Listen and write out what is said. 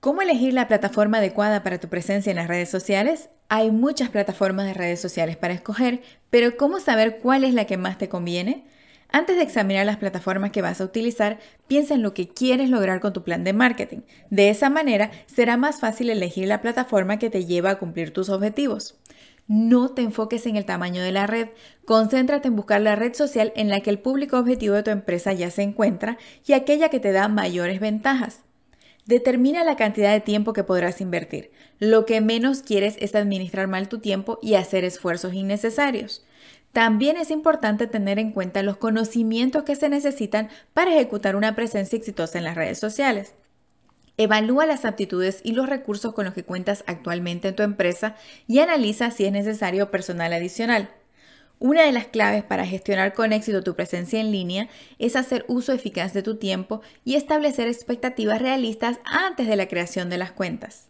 ¿Cómo elegir la plataforma adecuada para tu presencia en las redes sociales? Hay muchas plataformas de redes sociales para escoger, pero ¿cómo saber cuál es la que más te conviene? Antes de examinar las plataformas que vas a utilizar, piensa en lo que quieres lograr con tu plan de marketing. De esa manera, será más fácil elegir la plataforma que te lleva a cumplir tus objetivos. No te enfoques en el tamaño de la red, concéntrate en buscar la red social en la que el público objetivo de tu empresa ya se encuentra y aquella que te da mayores ventajas. Determina la cantidad de tiempo que podrás invertir. Lo que menos quieres es administrar mal tu tiempo y hacer esfuerzos innecesarios. También es importante tener en cuenta los conocimientos que se necesitan para ejecutar una presencia exitosa en las redes sociales. Evalúa las aptitudes y los recursos con los que cuentas actualmente en tu empresa y analiza si es necesario personal adicional. Una de las claves para gestionar con éxito tu presencia en línea es hacer uso eficaz de tu tiempo y establecer expectativas realistas antes de la creación de las cuentas.